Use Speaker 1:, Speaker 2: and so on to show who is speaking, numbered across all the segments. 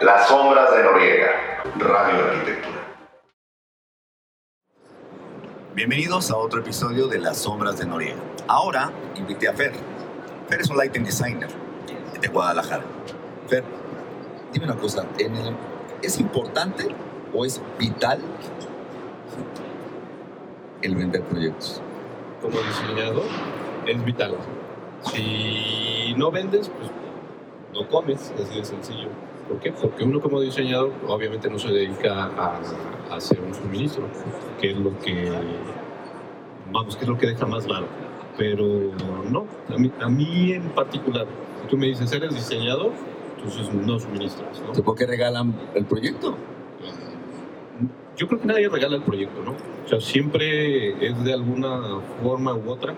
Speaker 1: Las sombras de Noriega, Radio Arquitectura.
Speaker 2: Bienvenidos a otro episodio de Las sombras de Noriega. Ahora invité a Fer. Fer es un lighting designer de Guadalajara. Fer, dime una cosa, ¿en el- ¿es importante o es vital el vender proyectos?
Speaker 3: como diseñador es vital. Si no vendes, pues no comes, así de sencillo. ¿Por qué? Porque uno como diseñador obviamente no se dedica a, a hacer un suministro, que es lo que, vamos, que es lo que deja más claro. Pero no, a mí, a mí en particular, si tú me dices, eres diseñador, entonces no suministras, ¿no?
Speaker 2: ¿Por qué regalan el proyecto?
Speaker 3: Yo creo que nadie regala el proyecto, ¿no? O sea, siempre es de alguna forma u otra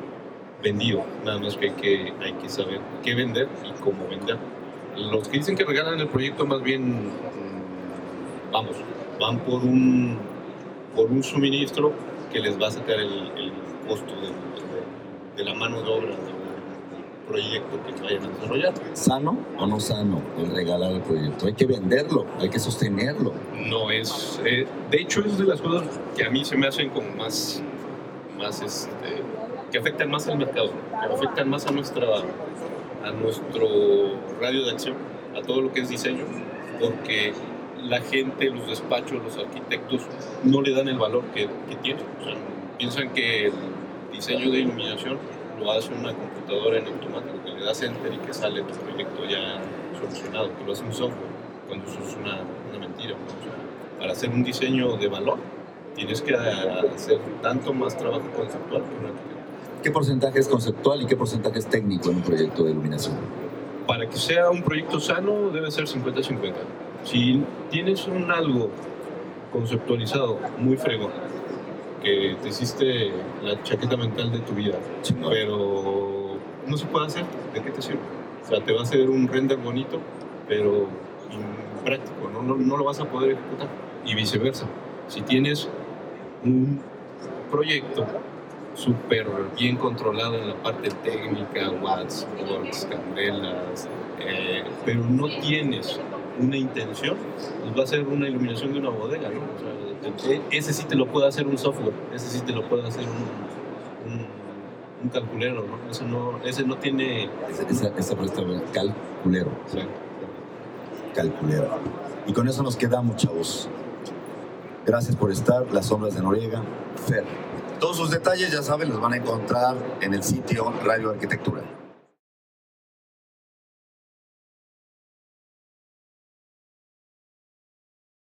Speaker 3: vendido. Nada más que hay que, hay que saber qué vender y cómo vender. Los que dicen que regalan el proyecto más bien, vamos, van por un, por un suministro que les va a sacar el, el costo de, de- de la mano de obra del proyecto que vayan a desarrollar.
Speaker 2: ¿Sano o no sano el regalar el proyecto? Hay que venderlo, hay que sostenerlo.
Speaker 3: No es. eh, de hecho, es de las cosas que a mí se me hacen como más. más este, que afectan más al mercado, que afectan más a, nuestra, a nuestro radio de acción, a todo lo que es diseño, porque la gente, los despachos, los arquitectos no le dan el valor que, tiene. O sea, piensan que el diseño de iluminación lo hace una computadora en automático, que le das enter y que sale tu proyecto ya solucionado, que lo hace un software, cuando eso es una, una mentira. O sea, para hacer un diseño de valor, tienes que hacer tanto más trabajo conceptual que un arquitecto.
Speaker 2: ¿Qué porcentaje es conceptual y qué porcentaje es técnico en un proyecto de iluminación?
Speaker 3: Para que sea un proyecto sano, debe ser 50-50. Si tienes un algo conceptualizado muy fregón, que te hiciste la chaqueta mental de tu vida, pero no se puede hacer, ¿de qué te sirve? O sea, te va a hacer un render bonito, pero impráctico, ¿no? No, no lo vas a poder ejecutar. Y viceversa. Si tienes un proyecto súper bien controlado en la parte técnica, watts, volts, candelas, eh, pero no tienes una intención, pues va a ser una iluminación de una bodega, ¿no? O sea, te- ese sí te lo puede hacer un software, ese sí te lo puede hacer un, un, un calculero, ¿no? Ese no, ese no tiene...
Speaker 2: Esa, esa, esta- calculero,
Speaker 3: o sea,
Speaker 2: calculero. Y con eso nos quedamos, chavos. Gracias por estar, Las Sombras de Noriega, Fer. Todos sus detalles, ya saben, los van a encontrar en el sitio Radio Arquitectura.